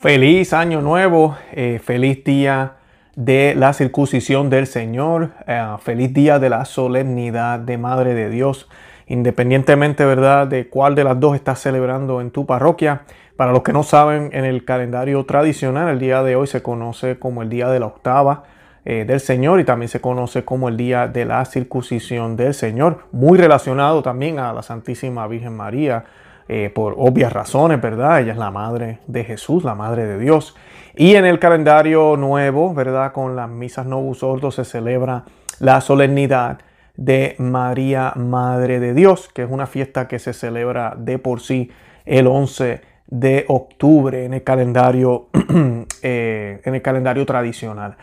Feliz año nuevo, eh, feliz día de la circuncisión del Señor, eh, feliz día de la solemnidad de Madre de Dios, independientemente, ¿verdad?, de cuál de las dos estás celebrando en tu parroquia. Para los que no saben, en el calendario tradicional, el día de hoy se conoce como el día de la octava eh, del Señor y también se conoce como el día de la circuncisión del Señor, muy relacionado también a la Santísima Virgen María eh, por obvias razones, ¿verdad? Ella es la madre de Jesús, la madre de Dios. Y en el calendario nuevo, ¿verdad? Con las misas Novus Ordo se celebra la solemnidad de María, Madre de Dios, que es una fiesta que se celebra de por sí el 11 de octubre en el calendario, eh, en el calendario tradicional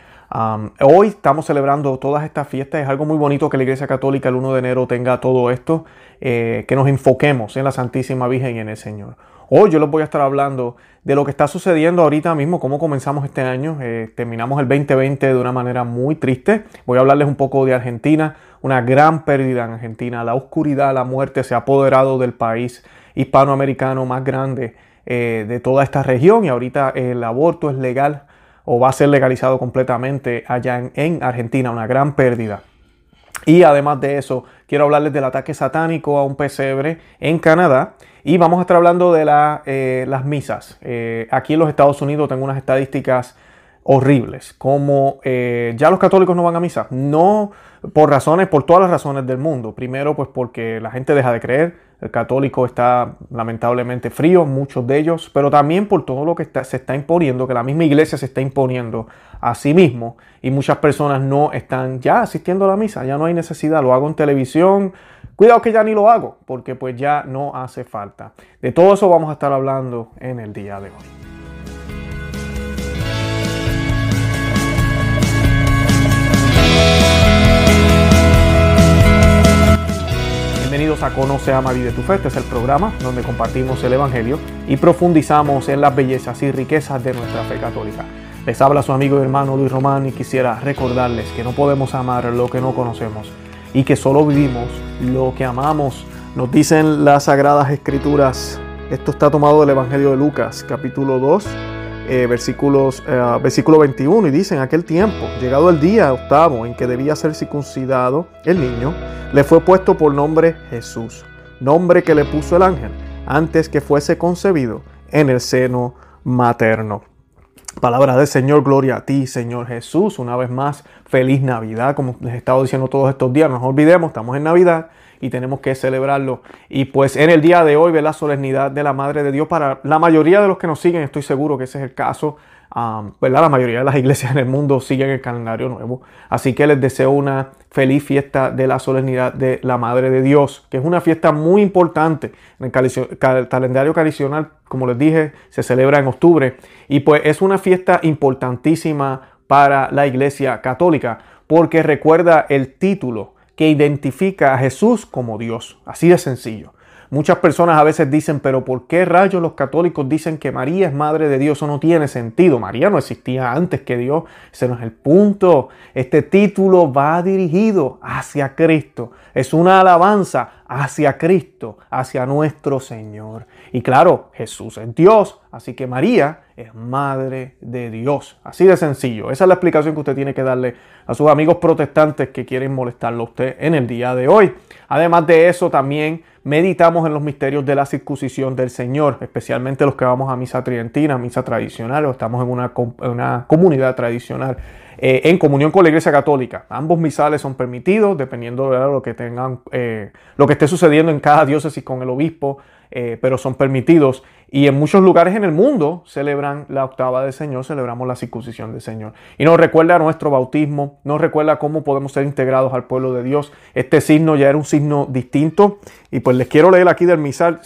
hoy estamos celebrando todas estas fiestas. Es algo muy bonito que la Iglesia Católica el 1 de enero tenga todo esto, eh, que nos enfoquemos en la Santísima Virgen y en el Señor. Hoy yo les voy a estar hablando de lo que está sucediendo ahorita mismo, cómo comenzamos este año. Eh, terminamos el 2020 de una manera muy triste. Voy a hablarles un poco de Argentina, una gran pérdida en Argentina. La oscuridad, la muerte se ha apoderado del país hispanoamericano más grande eh, de toda esta región y ahorita el aborto es legal o va a ser legalizado completamente allá en, Argentina, una gran pérdida. Y además de eso, quiero hablarles del ataque satánico a un pesebre en Canadá. Y vamos a estar hablando de eh, las misas. Eh, aquí en los Estados Unidos tengo unas estadísticas horribles, como eh, ya los católicos no van a misa. No por razones, por todas las razones del mundo. Primero, pues porque la gente deja de creer. El católico está lamentablemente frío, muchos de ellos, pero también por todo lo que se está imponiendo, que la misma iglesia se está imponiendo a sí mismo y muchas personas no están ya asistiendo a la misa, ya no hay necesidad, lo hago en televisión, cuidado que ya ni lo hago, porque pues ya no hace falta. De todo eso vamos a estar hablando en el día de hoy. Bienvenidos a Conoce, Ama, Vive tu Fe. Este es el programa donde compartimos el Evangelio y profundizamos en las bellezas y riquezas de nuestra fe católica. Les habla su amigo y hermano Luis Román y quisiera recordarles que no podemos amar lo que no conocemos y que solo vivimos lo que amamos. Nos dicen las Sagradas Escrituras. Esto está tomado del Evangelio de Lucas, capítulo 2, eh, versículos, eh, versículo 21, y dice, en aquel tiempo, llegado el día octavo en que debía ser circuncidado el niño, le fue puesto por nombre Jesús, nombre que le puso el ángel antes que fuese concebido en el seno materno. Palabra del Señor, gloria a ti, Señor Jesús. Una vez más, feliz Navidad, como les he estado diciendo todos estos días. No nos olvidemos, estamos en Navidad y tenemos que celebrarlo. Y pues en el día de hoy la solemnidad de la Madre de Dios para la mayoría de los que nos siguen, estoy seguro que ese es el caso. ¿verdad? La mayoría de las iglesias en el mundo siguen el calendario nuevo. Así que les deseo una feliz fiesta de la solemnidad de la Madre de Dios, que es una fiesta muy importante. En el calendario tradicional, como les dije, se celebra en octubre. Y pues es una fiesta importantísima para la iglesia católica, porque recuerda el título que identifica a Jesús como Dios. Así de sencillo. Muchas personas a veces dicen, pero ¿por qué rayos los católicos dicen que María es madre de Dios? Eso no tiene sentido. María no existía antes que Dios. Ese no es el punto. Este título va dirigido hacia Cristo. Es una alabanza hacia Cristo, hacia nuestro Señor. Y claro, Jesús es Dios, así que María es madre de Dios. Así de sencillo. Esa es la explicación que usted tiene que darle a sus amigos protestantes que quieren molestarlo a usted en el día de hoy. Además de eso, también meditamos en los misterios de la circuncisión del Señor, especialmente los que vamos a misa tridentina, misa tradicional o estamos en una, una comunidad tradicional. Eh, en comunión con la Iglesia Católica. Ambos misales son permitidos, dependiendo de lo que tengan, eh, lo que esté sucediendo en cada diócesis con el obispo, eh, pero son permitidos. Y en muchos lugares en el mundo celebran la octava del Señor, celebramos la circuncisión del Señor. Y nos recuerda nuestro bautismo, nos recuerda cómo podemos ser integrados al pueblo de Dios. Este signo ya era un signo distinto. Y pues les quiero leer aquí del misal.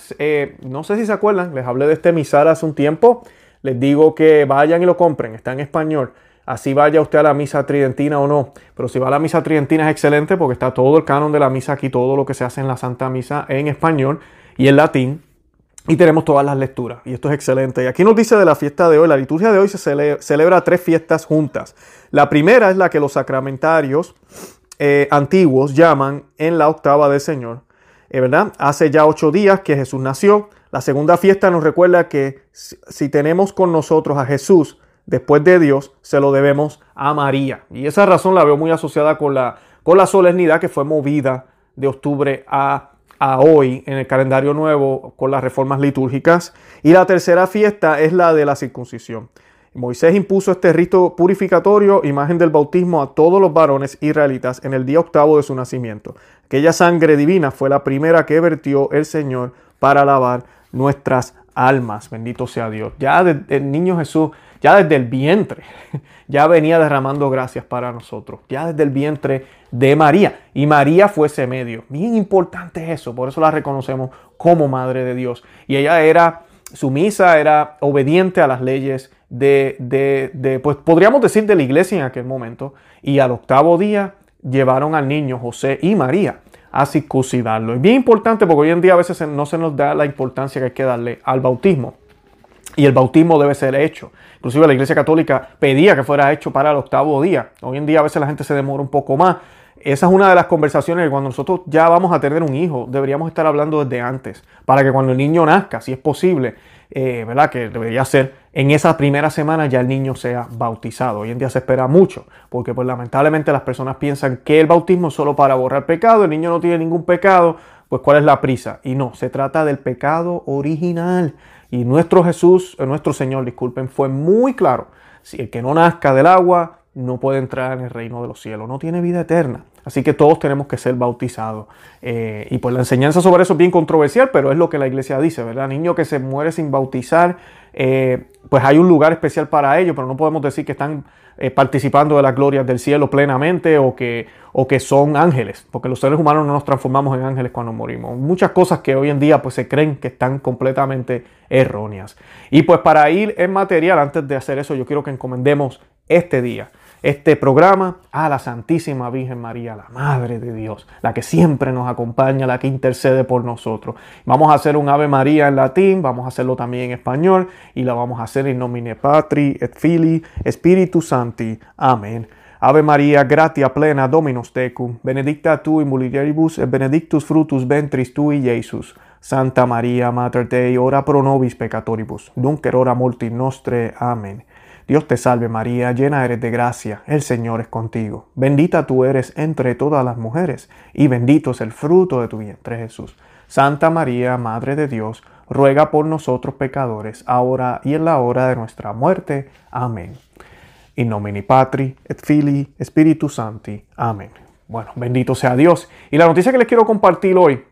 no sé si se acuerdan, les hablé de este misal hace un tiempo. Les digo que vayan y lo compren, está en español. Así vaya usted a la misa tridentina o no. Pero si va a la misa tridentina es excelente porque está todo el canon de la misa aquí, todo lo que se hace en la Santa Misa en español y en latín. Y tenemos todas las lecturas. Y esto es excelente. Y aquí nos dice de la fiesta de hoy. La liturgia de hoy se celebra tres fiestas juntas. La primera es la que los sacramentarios eh, antiguos llaman en la octava del Señor. ¿Eh, ¿Verdad? Hace ya ocho días que Jesús nació. La segunda fiesta nos recuerda que si tenemos con nosotros a Jesús, después de Dios, se lo debemos a María. Y esa razón la veo muy asociada con la, con la solemnidad que fue movida de octubre a, a hoy en el calendario nuevo con las reformas litúrgicas. Y la tercera fiesta es la de la circuncisión. Moisés impuso este rito purificatorio, imagen del bautismo, a todos los varones israelitas en el día octavo de su nacimiento. Aquella sangre divina fue la primera que vertió el Señor para lavar nuestras almas. Bendito sea Dios. Ya el niño Jesús, ya desde el vientre, ya venía derramando gracias para nosotros. Ya desde el vientre de María. Y María fue ese medio. Bien importante eso. Por eso la reconocemos como Madre de Dios. Y ella era sumisa, era obediente a las leyes de, de, de, pues podríamos decir de la iglesia en aquel momento. Y al octavo día llevaron al niño José y María a circuncidarlo. Es bien importante porque hoy en día a veces no se nos da la importancia que hay que darle al bautismo. Y el bautismo debe ser hecho. Inclusive la Iglesia Católica pedía que fuera hecho para el octavo día. Hoy en día a veces la gente se demora un poco más. Esa es una de las conversaciones que cuando nosotros ya vamos a tener un hijo, deberíamos estar hablando desde antes, para que cuando el niño nazca, si es posible, eh, ¿verdad? Que debería ser en esa primera semana ya el niño sea bautizado. Hoy en día se espera mucho, porque pues lamentablemente las personas piensan que el bautismo es solo para borrar pecado, el niño no tiene ningún pecado, pues cuál es la prisa. Y no, se trata del pecado original. Y nuestro Jesús, eh, nuestro Señor, disculpen, fue muy claro. Si el que no nazca del agua no puede entrar en el reino de los cielos, no tiene vida eterna. Así que todos tenemos que ser bautizados. Eh, y pues la enseñanza sobre eso es bien controversial, pero es lo que la iglesia dice, ¿verdad? Niño que se muere sin bautizar, eh, pues hay un lugar especial para ellos, pero no podemos decir que están eh, participando de las glorias del cielo plenamente o que, o que son ángeles, porque los seres humanos no nos transformamos en ángeles cuando morimos. Muchas cosas que hoy en día pues se creen que están completamente erróneas. Y pues para ir en material, antes de hacer eso, yo quiero que encomendemos este día este programa a la Santísima Virgen María, la Madre de Dios, la que siempre nos acompaña, la que intercede por nosotros. Vamos a hacer un Ave María en latín, vamos a hacerlo también en español y la vamos a hacer en nomine Patri et Filii Spiritus Santi. Amén. Ave María, gratia plena Dominus tecum, benedicta tu in mulieribus et benedictus fructus ventris tui, Iesus. Santa María, Mater Dei, ora pro nobis peccatoribus, nunc et hora nostre. Amén. Dios te salve María, llena eres de gracia, el Señor es contigo. Bendita tú eres entre todas las mujeres, y bendito es el fruto de tu vientre Jesús. Santa María, Madre de Dios, ruega por nosotros pecadores, ahora y en la hora de nuestra muerte. Amén. In nomine Patri, et Filii, Spiritus Santi. Amén. Bueno, bendito sea Dios. Y la noticia que les quiero compartir hoy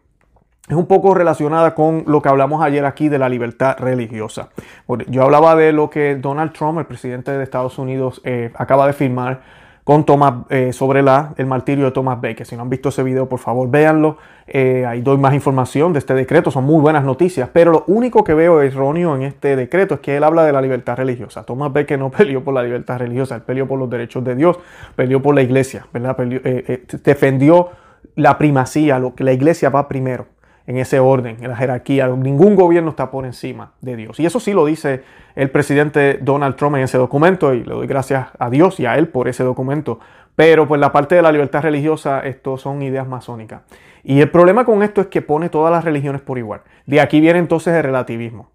es un poco relacionada con lo que hablamos ayer aquí de la libertad religiosa. Yo hablaba de lo que Donald Trump, el presidente de Estados Unidos, eh, acaba de firmar con Thomas eh, sobre la, el martirio de Thomas Baker. Si no han visto ese video, por favor, véanlo. Eh, ahí doy más información de este decreto. Son muy buenas noticias. Pero lo único que veo erróneo en este decreto es que él habla de la libertad religiosa. Thomas Baker no peleó por la libertad religiosa, él peleó por los derechos de Dios, peleó por la iglesia, ¿verdad? defendió la primacía, lo que la iglesia va primero en ese orden, en la jerarquía. Ningún gobierno está por encima de Dios. Y eso sí lo dice el presidente Donald Trump en ese documento y le doy gracias a Dios y a él por ese documento. Pero pues la parte de la libertad religiosa, esto son ideas masónicas. Y el problema con esto es que pone todas las religiones por igual. De aquí viene entonces el relativismo.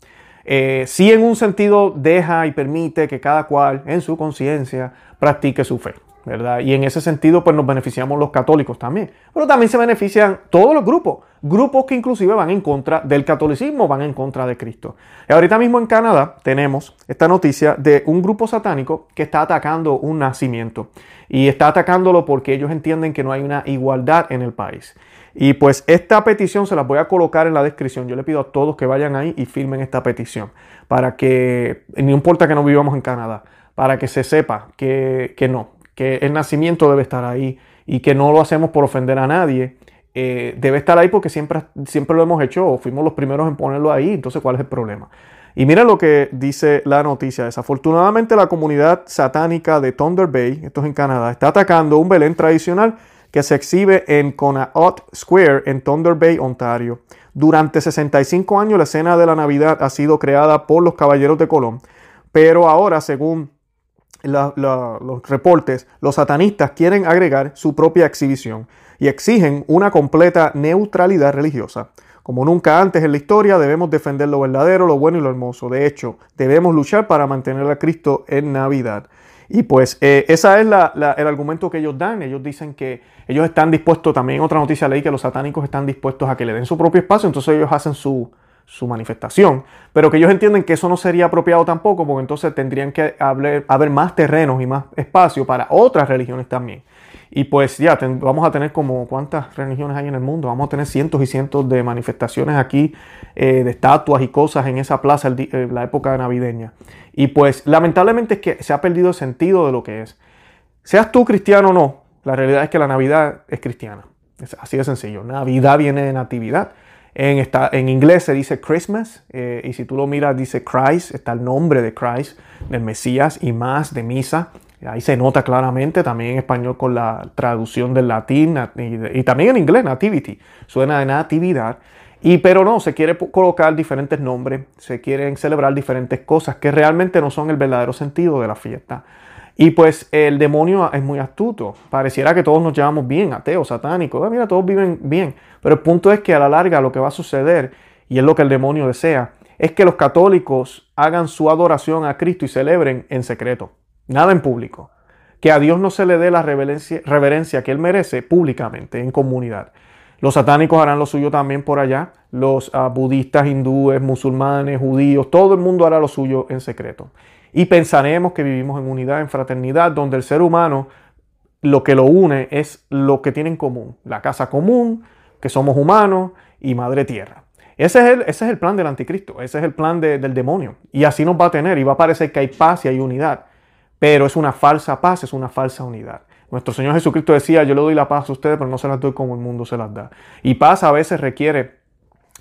Eh, sí en un sentido deja y permite que cada cual en su conciencia practique su fe. Y en ese sentido, pues nos beneficiamos los católicos también. Pero también se benefician todos los grupos, grupos que inclusive van en contra del catolicismo, van en contra de Cristo. Y ahorita mismo en Canadá tenemos esta noticia de un grupo satánico que está atacando un nacimiento. Y está atacándolo porque ellos entienden que no hay una igualdad en el país. Y pues esta petición se la voy a colocar en la descripción. Yo le pido a todos que vayan ahí y firmen esta petición. Para que, no importa que no vivamos en Canadá, para que se sepa que, que no, que el nacimiento debe estar ahí y que no lo hacemos por ofender a nadie. Eh, debe estar ahí porque siempre, siempre lo hemos hecho o fuimos los primeros en ponerlo ahí, entonces ¿cuál es el problema? Y mira lo que dice la noticia. Desafortunadamente la comunidad satánica de Thunder Bay, esto es en Canadá, está atacando un Belén tradicional que se exhibe en Conaot Square en Thunder Bay, Ontario. Durante 65 años la escena de la Navidad ha sido creada por los Caballeros de Colón, pero ahora, según los reportes, los satanistas quieren agregar su propia exhibición y exigen una completa neutralidad religiosa. Como nunca antes en la historia, debemos defender lo verdadero, lo bueno y lo hermoso. De hecho, debemos luchar para mantener a Cristo en Navidad. Y pues eh, ese es el argumento que ellos dan. Ellos dicen que ellos están dispuestos, también otra noticia leí que los satánicos están dispuestos a que le den su propio espacio, entonces ellos hacen su, su manifestación, pero que ellos entienden que eso no sería apropiado tampoco, porque entonces tendrían que haber, más terrenos y más espacio para otras religiones también. Y pues ya vamos a tener como cuántas religiones hay en el mundo, vamos a tener cientos y cientos de manifestaciones aquí, eh, de estatuas y cosas en esa plaza eh, la época navideña. Y pues lamentablemente es que se ha perdido el sentido de lo que es. Seas tú cristiano o no, la realidad es que la Navidad es cristiana. Así de sencillo. Navidad viene de natividad. En, esta, en inglés se dice Christmas eh, y si tú lo miras dice Christ, está el nombre de Christ, del Mesías y más de misa. Ahí se nota claramente, también en español con la traducción del latín y, también en inglés, nativity, suena de natividad. Y pero no, se quiere colocar diferentes nombres, se quieren celebrar diferentes cosas que realmente no son el verdadero sentido de la fiesta. Y pues el demonio es muy astuto. Pareciera que todos nos llevamos bien, ateos, satánicos. Ah, mira, todos viven bien. Pero el punto es que a la larga lo que va a suceder, y es lo que el demonio desea, es que los católicos hagan su adoración a Cristo y celebren en secreto, nada en público. Que a Dios no se le dé la reverencia, que Él merece públicamente, en comunidad. Los satánicos harán lo suyo también por allá. Los ah, budistas, hindúes, musulmanes, judíos, todo el mundo hará lo suyo en secreto y pensaremos que vivimos en unidad, en fraternidad, donde el ser humano lo que lo une es lo que tiene en común, la casa común, que somos humanos y madre tierra. Ese es el, ese es el plan del anticristo, ese es el plan del demonio. Y así nos va a tener y va a parecer que hay paz y hay unidad, pero es una falsa paz, es una falsa unidad. Nuestro Señor Jesucristo decía, yo le doy la paz a ustedes, pero no se las doy como el mundo se las da. Y paz a veces requiere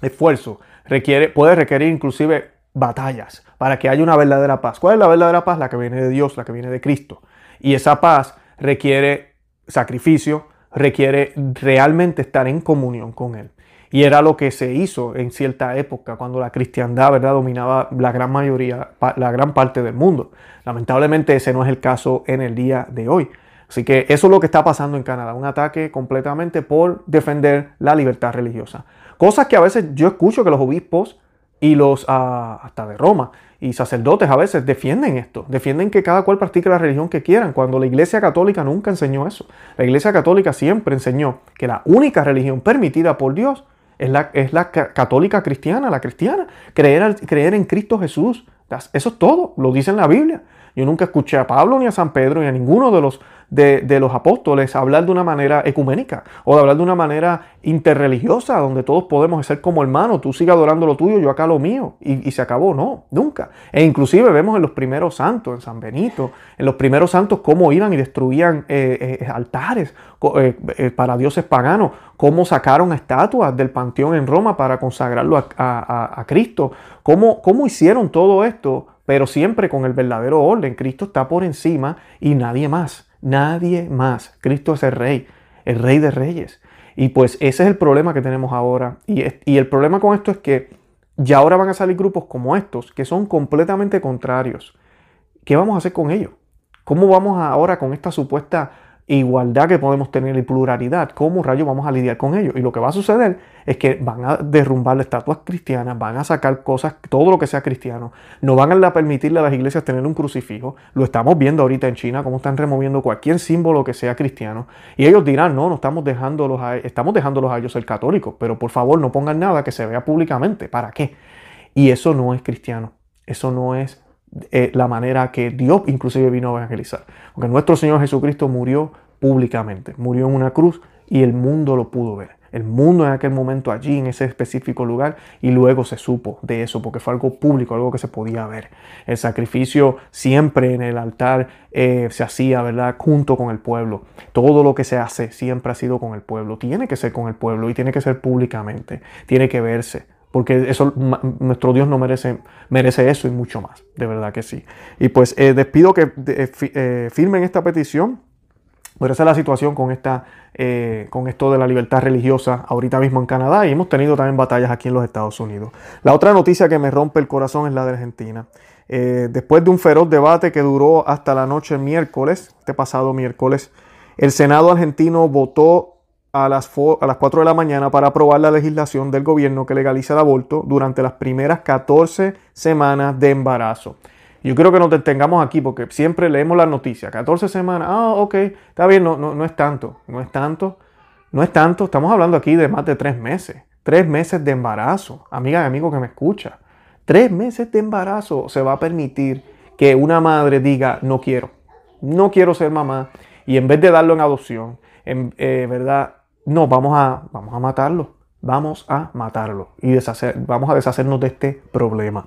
esfuerzo, requiere, puede requerir inclusive batallas para que haya una verdadera paz. ¿Cuál es la verdadera paz? La que viene de Dios, la que viene de Cristo. Y esa paz requiere sacrificio, requiere realmente estar en comunión con Él. Y era lo que se hizo en cierta época, cuando la cristiandad ¿verdad? dominaba la gran mayoría, la gran parte del mundo. Lamentablemente ese no es el caso en el día de hoy. Así que eso es lo que está pasando en Canadá, un ataque completamente por defender la libertad religiosa. Cosas que a veces yo escucho que los obispos y los ah, hasta de Roma y sacerdotes a veces defienden esto, defienden que cada cual practique la religión que quieran, cuando la Iglesia Católica nunca enseñó eso. La Iglesia Católica siempre enseñó que la única religión permitida por Dios es la, es la católica cristiana, la cristiana, creer, creer en Cristo Jesús. Eso es todo, lo dice en la Biblia. Yo nunca escuché a Pablo ni a San Pedro ni a ninguno de los, de, los apóstoles hablar de una manera ecuménica o de hablar de una manera interreligiosa donde todos podemos ser como hermanos, tú sigas adorando lo tuyo, yo acá lo mío y, se acabó, no, nunca. E inclusive vemos en los primeros santos, en San Benito, en los primeros santos cómo iban y destruían eh, eh, altares eh, para dioses paganos, cómo sacaron estatuas del panteón en Roma para consagrarlo a, Cristo, cómo, cómo hicieron todo esto pero siempre con el verdadero orden. Cristo está por encima y nadie más, nadie más. Cristo es el rey, el rey de reyes. Y pues ese es el problema que tenemos ahora. Y, el problema con esto es que ya ahora van a salir grupos como estos, que son completamente contrarios. ¿Qué vamos a hacer con ellos? ¿Cómo vamos ahora con esta supuesta igualdad que podemos tener y pluralidad, ¿cómo rayos vamos a lidiar con ello? Y lo que va a suceder es que van a derrumbar las estatuas cristianas, van a sacar cosas, todo lo que sea cristiano, no van a permitirle a las iglesias tener un crucifijo, lo estamos viendo ahorita en China, cómo están removiendo cualquier símbolo que sea cristiano, y ellos dirán, no, no estamos dejándolos a, estamos dejándolos a ellos ser católicos, pero por favor no pongan nada que se vea públicamente, ¿para qué? Y eso no es cristiano, eso no es eh, la manera que Dios inclusive vino a evangelizar. Porque nuestro Señor Jesucristo murió públicamente, murió en una cruz y el mundo lo pudo ver. El mundo en aquel momento allí, en ese específico lugar, y luego se supo de eso, porque fue algo público, algo que se podía ver. El sacrificio siempre en el altar eh, se hacía, ¿verdad?, junto con el pueblo. Todo lo que se hace siempre ha sido con el pueblo. Tiene que ser con el pueblo y tiene que ser públicamente. Tiene que verse porque eso nuestro Dios no merece, merece eso y mucho más, de verdad que sí. Y pues eh, que eh, eh, firmen esta petición, pero esa es la situación con, esta, con esto de la libertad religiosa ahorita mismo en Canadá y hemos tenido también batallas aquí en los Estados Unidos. La otra noticia que me rompe el corazón es la de Argentina. después de un feroz debate que duró hasta la noche miércoles, este pasado miércoles, el Senado argentino votó a las, a las 4 de la mañana para aprobar la legislación del gobierno que legaliza el aborto durante las primeras 14 semanas de embarazo. Yo creo que nos detengamos aquí porque siempre leemos las noticias. 14 semanas, ah, ok, está bien, no, no, no es tanto, no es tanto, no es tanto. Estamos hablando aquí de más de tres meses. Tres meses de embarazo. Amiga y amigo que me escucha. Tres meses de embarazo se va a permitir que una madre diga, no quiero, no quiero ser mamá. Y en vez de darlo en adopción, en eh, verdad, no, vamos a, vamos a matarlo. Vamos a matarlo y deshacer, vamos a deshacernos de este problema.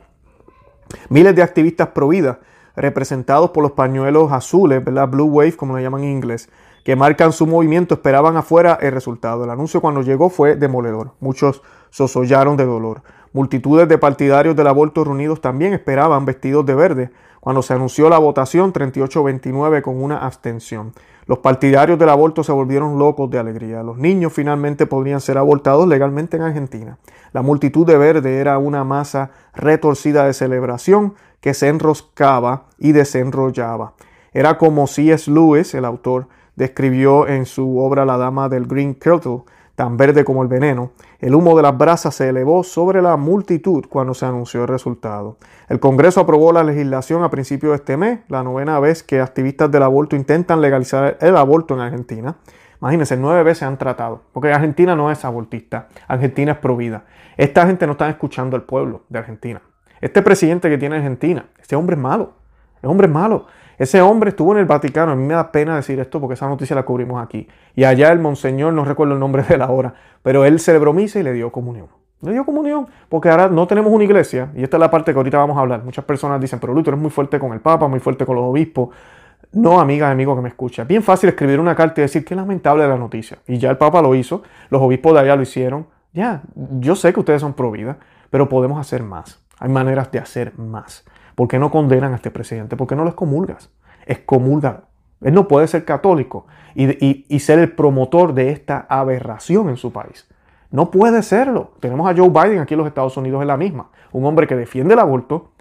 Miles de activistas pro vida, representados por los pañuelos azules, ¿verdad? Blue Wave, como le llaman en inglés, que marcan su movimiento, esperaban afuera el resultado. El anuncio cuando llegó fue demoledor. Muchos sosollaron de dolor. Multitudes de partidarios del aborto reunidos también esperaban vestidos de verde cuando se anunció la votación 38-29 con una abstención. Los partidarios del aborto se volvieron locos de alegría. Los niños finalmente podrían ser abortados legalmente en Argentina. La multitud de verde era una masa retorcida de celebración que se enroscaba y desenrollaba. Era como C.S. Lewis, el autor, describió en su obra La Dama del Green Kirtle, tan verde como el veneno. El humo de las brasas se elevó sobre la multitud cuando se anunció el resultado. El Congreso aprobó la legislación a principios de este mes, la novena vez que activistas del aborto intentan legalizar el aborto en Argentina. Imagínense, nueve veces han tratado, porque Argentina no es abortista, Argentina es provida. Esta gente no está escuchando al pueblo de Argentina. Este presidente que tiene Argentina, este hombre es malo, es hombre es malo. Ese hombre estuvo en el Vaticano. A mí me da pena decir esto porque esa noticia la cubrimos aquí. Y allá el monseñor, no recuerdo el nombre de la hora, pero él celebró misa y le dio comunión. Le dio comunión porque ahora no tenemos una iglesia. Y esta es la parte que ahorita vamos a hablar. Muchas personas dicen, pero Luis, eres muy fuerte con el Papa, muy fuerte con los obispos. No, amiga, amigo que me escucha. Es bien fácil escribir una carta y decir que lamentable la noticia. Y ya el Papa lo hizo, los obispos de allá lo hicieron. Ya, yo sé que ustedes son pro vida, pero podemos hacer más. Hay maneras de hacer más. ¿Por qué no condenan a este presidente? ¿Por qué no lo excomulgas? Excomulga. Él no puede ser católico y, ser el promotor de esta aberración en su país. No puede serlo. Tenemos a Joe Biden aquí en los Estados Unidos en la misma. Un hombre que defiende el aborto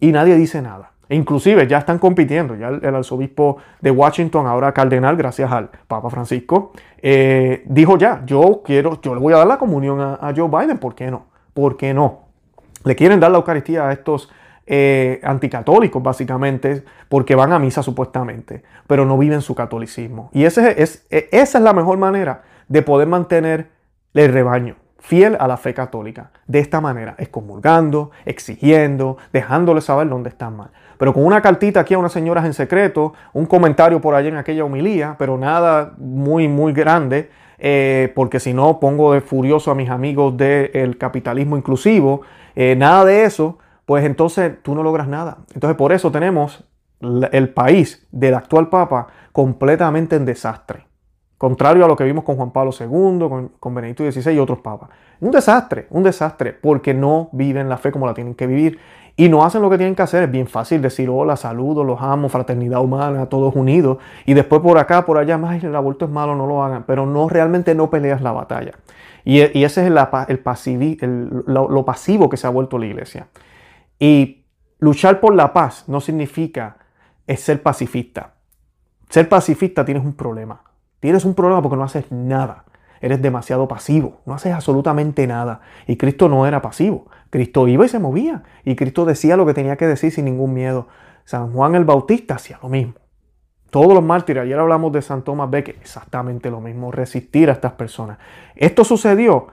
y nadie dice nada. E inclusive ya están compitiendo. Ya el, arzobispo de Washington, ahora cardenal, gracias al Papa Francisco, eh, dijo ya, yo quiero, yo le voy a dar la comunión a Joe Biden. ¿Por qué no? ¿Por qué no? Le quieren dar la Eucaristía a estos eh, anticatólicos, básicamente, porque van a misa supuestamente, pero no viven su catolicismo. Y es, e, esa es la mejor manera de poder mantener el rebaño fiel a la fe católica. De esta manera, excomulgando, exigiendo, dejándole saber dónde están mal. Pero con una cartita aquí a unas señoras en secreto, un comentario por allá en aquella homilía, pero nada muy, muy grande, eh, porque si no pongo de furioso a mis amigos del capitalismo inclusivo, eh, nada de eso, pues entonces tú no logras nada. Entonces por eso tenemos el país del actual Papa completamente en desastre. Contrario a lo que vimos con Juan Pablo II, con, Benedicto XVI y otros papas. Un desastre, un desastre, porque no viven la fe como la tienen que vivir y no hacen lo que tienen que hacer. Es bien fácil decir hola, saludos, los amo, fraternidad humana, todos unidos. Y después por acá, por allá, más el aborto es malo, no lo hagan. Pero no realmente no peleas la batalla. Y, ese es el, el, lo pasivo que se ha vuelto la iglesia. Y luchar por la paz no significa ser pacifista. Ser pacifista tienes un problema. Tienes un problema porque no haces nada. Eres demasiado pasivo. No haces absolutamente nada. Y Cristo no era pasivo. Cristo iba y se movía. Y Cristo decía lo que tenía que decir sin ningún miedo. San Juan el Bautista hacía lo mismo. Todos los mártires, ayer hablamos de San Tomás Becket, exactamente lo mismo, resistir a estas personas. Esto sucedió,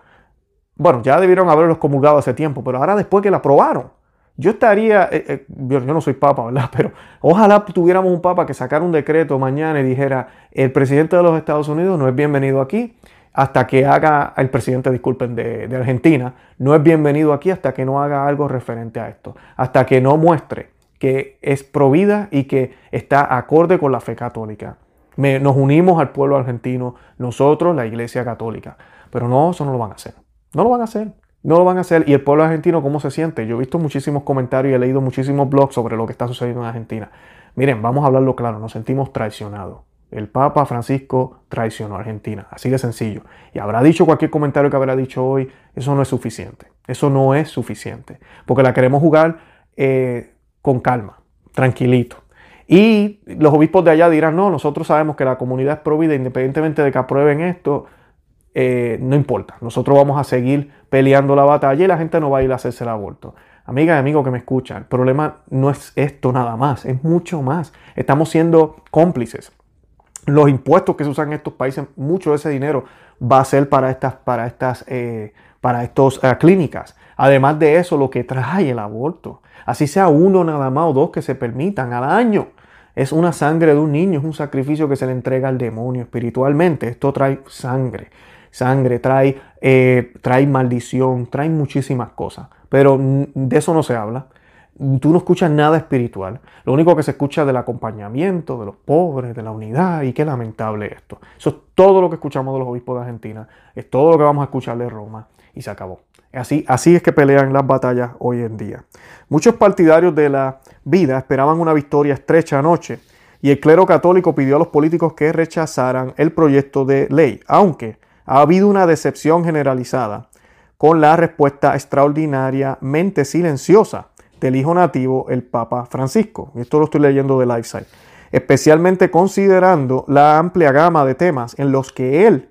bueno, ya debieron haberlos comulgado hace tiempo, pero ahora después que la aprobaron, yo estaría, eh, eh, yo, no soy papa, ¿verdad? Pero ojalá tuviéramos un papa que sacara un decreto mañana y dijera, el presidente de los Estados Unidos no es bienvenido aquí hasta que haga, el presidente, disculpen, de, de Argentina, no es bienvenido aquí hasta que no haga algo referente a esto, hasta que no muestre que es provida y que está acorde con la fe católica. nos unimos al pueblo argentino, nosotros, la Iglesia Católica. Pero no, eso no lo van a hacer. No lo van a hacer. No lo van a hacer. ¿Y el pueblo argentino cómo se siente? Yo he visto muchísimos comentarios y he leído muchísimos blogs sobre lo que está sucediendo en Argentina. Miren, vamos a hablarlo claro, nos sentimos traicionados. El Papa Francisco traicionó a Argentina, así de sencillo. Y habrá dicho cualquier comentario que habrá dicho hoy, eso no es suficiente. Eso no es suficiente. Porque la queremos jugar eh, con calma, tranquilito. Y los obispos de allá dirán, no, nosotros sabemos que la comunidad es independientemente de que aprueben esto, eh, no importa. Nosotros vamos a seguir peleando la batalla y la gente no va a ir a hacerse el aborto. Amiga y amigo que me escuchan, el problema no es esto nada más, es mucho más. Estamos siendo cómplices. Los impuestos que se usan en estos países, mucho de ese dinero va a ser para estas, para estas, eh, para estos eh, clínicas. Además de eso, lo que trae el aborto, así sea uno nada más o dos que se permitan al año, es una sangre de un niño, es un sacrificio que se le entrega al demonio espiritualmente. Esto trae sangre sangre, trae, eh, trae maldición, trae muchísimas cosas. Pero de eso no se habla. Tú no escuchas nada espiritual. Lo único que se escucha es del acompañamiento, de los pobres, de la unidad. Y qué lamentable esto. Eso es todo lo que escuchamos de los obispos de Argentina. Es todo lo que vamos a escuchar de Roma. Y se acabó. Así, así es que pelean las batallas hoy en día. Muchos partidarios de la vida esperaban una victoria estrecha anoche. Y el clero católico pidió a los políticos que rechazaran el proyecto de ley. Aunque ha habido una decepción generalizada con la respuesta extraordinariamente silenciosa del hijo nativo, el Papa Francisco. Esto lo estoy leyendo de LifeSite. Especialmente considerando la amplia gama de temas en los que él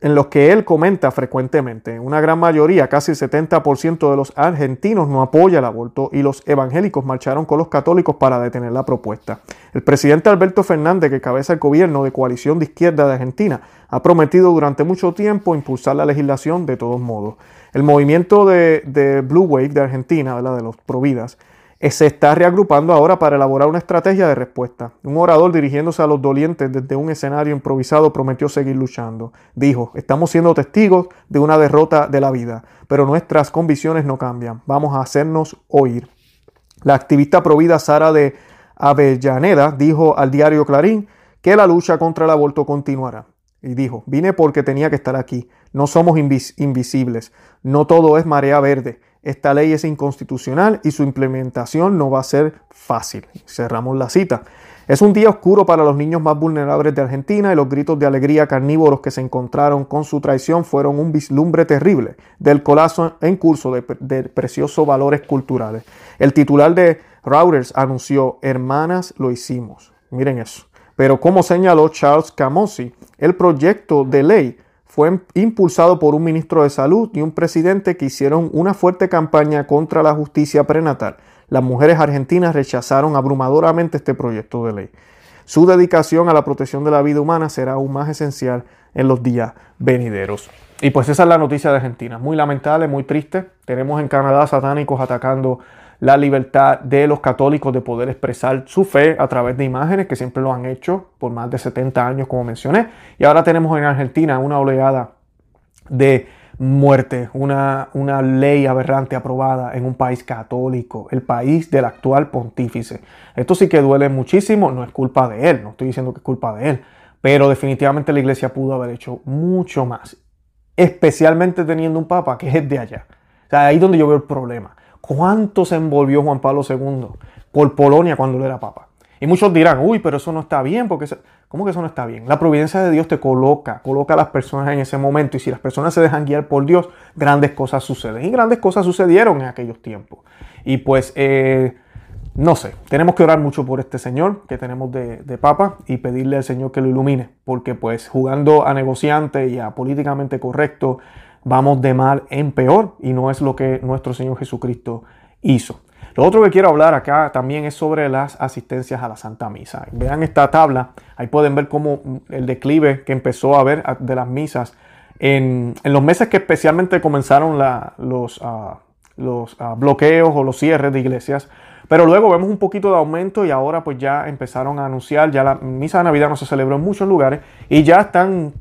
en los que él comenta frecuentemente. Una gran mayoría, casi el 70% de los argentinos no apoya el aborto y los evangélicos marcharon con los católicos para detener la propuesta. El presidente Alberto Fernández, que cabeza el gobierno de coalición de izquierda de Argentina, ha prometido durante mucho tiempo impulsar la legislación de todos modos. El movimiento de, Blue Wave de Argentina, de los Providas, se está reagrupando ahora para elaborar una estrategia de respuesta. Un orador dirigiéndose a los dolientes desde un escenario improvisado prometió seguir luchando. Dijo, estamos siendo testigos de una derrota de la vida, pero nuestras convicciones no cambian. Vamos a hacernos oír. La activista provida Sara de Avellaneda dijo al diario Clarín que la lucha contra el aborto continuará. Y dijo, vine porque tenía que estar aquí. No somos invisibles. No todo es marea verde. Esta ley es inconstitucional y su implementación no va a ser fácil. Cerramos la cita. Es un día oscuro para los niños más vulnerables de Argentina y los gritos de alegría carnívoros que se encontraron con su traición fueron un vislumbre terrible del colapso en curso de, preciosos valores culturales. El titular de Reuters anunció, hermanas, lo hicimos. Miren eso. Pero como señaló Charles Camossi, el proyecto de ley fue impulsado por un ministro de salud y un presidente que hicieron una fuerte campaña contra la justicia prenatal. Las mujeres argentinas rechazaron abrumadoramente este proyecto de ley. Su dedicación a la protección de la vida humana será aún más esencial en los días venideros. Y pues esa es la noticia de Argentina. Muy lamentable, muy triste. Tenemos en Canadá satánicos atacando la libertad de los católicos de poder expresar su fe a través de imágenes, que siempre lo han hecho por más de 70 años, como mencioné. Y ahora tenemos en Argentina una oleada de muerte, una, una ley aberrante aprobada en un país católico, el país del actual pontífice. Esto sí que duele muchísimo, no es culpa de él, no estoy diciendo que es culpa de él, pero definitivamente la iglesia pudo haber hecho mucho más, especialmente teniendo un papa que es de allá. O sea, ahí es donde yo veo el problema. ¿Cuánto se envolvió Juan Pablo II por Polonia cuando él era papa? Y muchos dirán, uy, pero eso no está bien, porque ¿cómo que eso no está bien? La providencia de Dios te coloca, coloca a las personas en ese momento y si las personas se dejan guiar por Dios, grandes cosas suceden. Y grandes cosas sucedieron en aquellos tiempos. Y pues, eh, no sé, tenemos que orar mucho por este Señor que tenemos de, de, Papa y pedirle al Señor que lo ilumine, porque pues jugando a negociante y a políticamente correcto, vamos de mal en peor y no es lo que nuestro Señor Jesucristo hizo. Lo otro que quiero hablar acá también es sobre las asistencias a la Santa Misa. Vean esta tabla, ahí pueden ver cómo el declive que empezó a haber de las misas en, los meses que especialmente comenzaron los, ah, ah, bloqueos o los cierres de iglesias. Pero luego vemos un poquito de aumento y ahora pues ya empezaron a anunciar, ya la misa de Navidad no se celebró en muchos lugares y ya están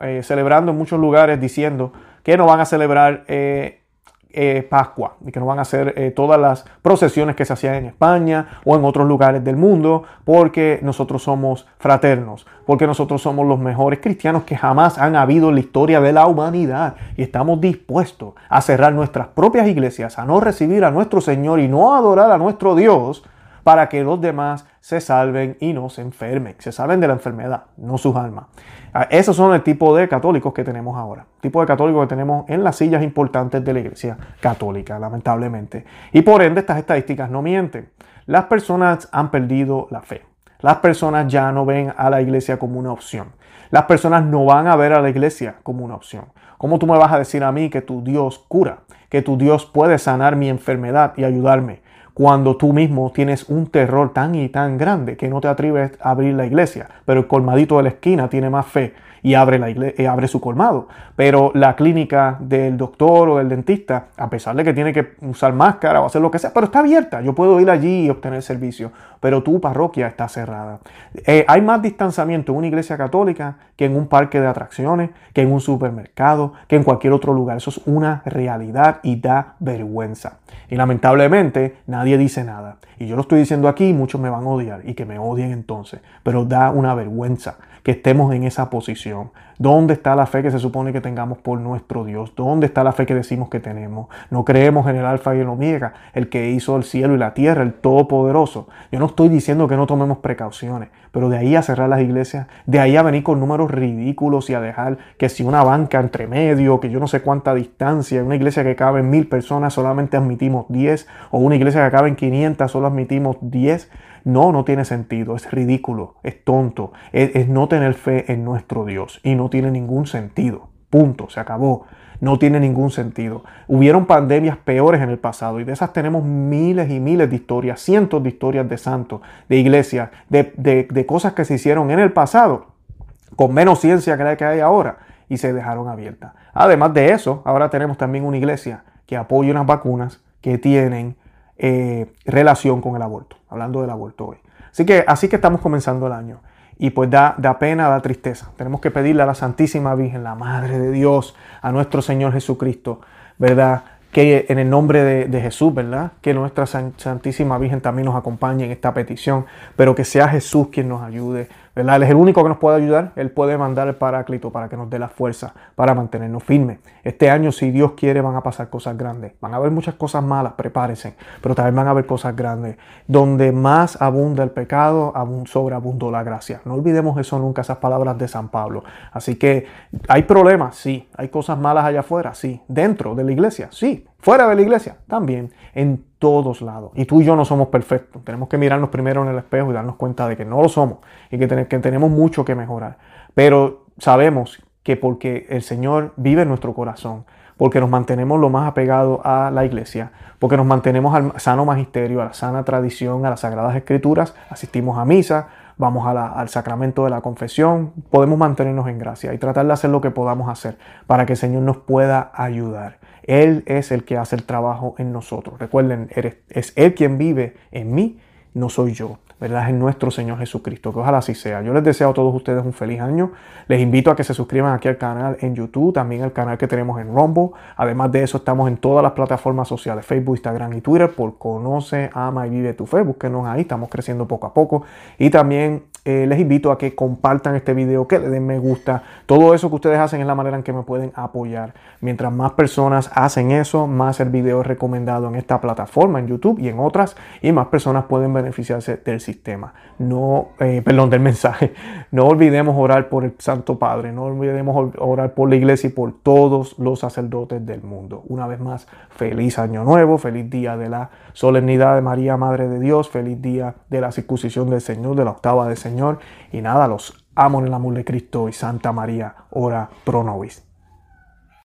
eh, celebrando en muchos lugares diciendo que no van a celebrar eh, eh, Pascua y que no van a hacer eh, todas las procesiones que se hacían en España o en otros lugares del mundo porque nosotros somos fraternos, porque nosotros somos los mejores cristianos que jamás han habido en la historia de la humanidad y estamos dispuestos a cerrar nuestras propias iglesias, a no recibir a nuestro Señor y no adorar a nuestro Dios para que los demás se salven y no se enfermen, se salven de la enfermedad, no sus almas. Ah, esos son el tipo de católicos que tenemos ahora. tipo de católicos que tenemos en las sillas importantes de la iglesia católica, lamentablemente. Y por ende estas estadísticas no mienten. Las personas han perdido la fe. Las personas ya no ven a la iglesia como una opción. Las personas no van a ver a la iglesia como una opción. ¿Cómo tú me vas a decir a mí que tu Dios cura? Que tu Dios puede sanar mi enfermedad y ayudarme? Cuando tú mismo tienes un terror tan y tan grande que no te atreves a abrir la iglesia, pero el colmadito de la esquina tiene más fe y abre, la eh, abre su colmado. Pero la clínica del doctor o del dentista, a pesar de que tiene que usar máscara o hacer lo que sea, pero está abierta. Yo puedo ir allí y obtener servicio, pero tu parroquia está cerrada. Eh, hay más distanciamiento en una iglesia católica que en un parque de atracciones, que en un supermercado, que en cualquier otro lugar. Eso es una realidad y da vergüenza. Y lamentablemente nadie dice nada. Y yo lo estoy diciendo aquí, muchos me van a odiar y que me odien entonces, pero da una vergüenza que estemos en esa posición. ¿Dónde está la fe que se supone que tengamos por nuestro Dios? ¿Dónde está la fe que decimos que tenemos? No creemos en el alfa y el omega, el que hizo el cielo y la tierra, el todopoderoso. Yo no estoy diciendo que no tomemos precauciones, pero de ahí a cerrar las iglesias, de ahí a venir con números ridículos y a dejar que si una banca entre medio, que yo no sé cuánta distancia, una iglesia que cabe en mil personas solamente admitimos 10, o una iglesia que cabe en 500 solo admitimos 10, no, no tiene sentido, es ridículo, es tonto, es, no tener fe en nuestro Dios y no tiene ningún sentido. Punto, se acabó. No tiene ningún sentido. Hubieron pandemias peores en el pasado y de esas tenemos miles y miles de historias, cientos de historias de santos, de iglesias, de, de cosas que se hicieron en el pasado con menos ciencia que la que hay ahora y se dejaron abiertas. Además de eso, ahora tenemos también una iglesia que apoya unas vacunas que tienen eh, relación con el aborto, hablando del aborto hoy. Así que así que estamos comenzando el año. Y pues da, pena, da tristeza. Tenemos que pedirle a la Santísima Virgen, la Madre de Dios, a nuestro Señor Jesucristo, ¿verdad? que en el nombre de, Jesús, ¿verdad? Que nuestra Santísima Virgen también nos acompañe en esta petición, pero que sea Jesús quien nos ayude, ¿verdad? Él es el único que nos puede ayudar, Él puede mandar el paráclito para que nos dé la fuerza para mantenernos firmes. Este año, si Dios quiere, van a pasar cosas grandes, van a haber muchas cosas malas, prepárense, pero también van a haber cosas grandes. Donde más abunda el pecado, sobreabundó la gracia. No olvidemos eso nunca, esas palabras de San Pablo. Así que hay problemas, sí, hay cosas malas allá afuera, sí, dentro de la iglesia, sí, fuera de la iglesia, también, en todos lados. Y tú y yo no somos perfectos. Tenemos que mirarnos primero en el espejo y darnos cuenta de que no lo somos y que, que tenemos mucho que mejorar. Pero sabemos que porque el Señor vive en nuestro corazón, porque nos mantenemos lo más apegados a la iglesia, porque nos mantenemos al sano magisterio, a la sana tradición, a las sagradas escrituras, asistimos a misa, vamos al sacramento de la confesión, podemos mantenernos en gracia y tratar de hacer lo que podamos hacer para que el Señor nos pueda ayudar. Él es el que hace el trabajo en nosotros. Recuerden, es Él quien vive en mí, no soy yo. ¿verdad? Es nuestro Señor Jesucristo. Que ojalá así sea. Yo les deseo a todos ustedes un feliz año. Les invito a que se suscriban aquí al canal en YouTube, también al canal que tenemos en Rumble. Además de eso, estamos en todas las plataformas sociales, Facebook, Instagram y Twitter, por Conoce, Ama y Vive tu Fe. Búsquenos ahí, estamos creciendo poco a poco. Y también eh, les invito a que compartan este video, que le den me gusta. Todo eso que ustedes hacen es la manera en que me pueden apoyar. Mientras más personas hacen eso, más el video es recomendado en esta plataforma, en YouTube y en otras, y más personas pueden beneficiarse del sistema. No, eh, perdón, del mensaje. No olvidemos orar por el Santo Padre, no olvidemos orar por la iglesia y por todos los sacerdotes del mundo. Una vez más, feliz año nuevo, feliz día de la solemnidad de María, Madre de Dios, feliz día de la circuncisión del Señor, de la octava del Señor. Y nada, los amo en el amor de Cristo y Santa María, ora pro nobis.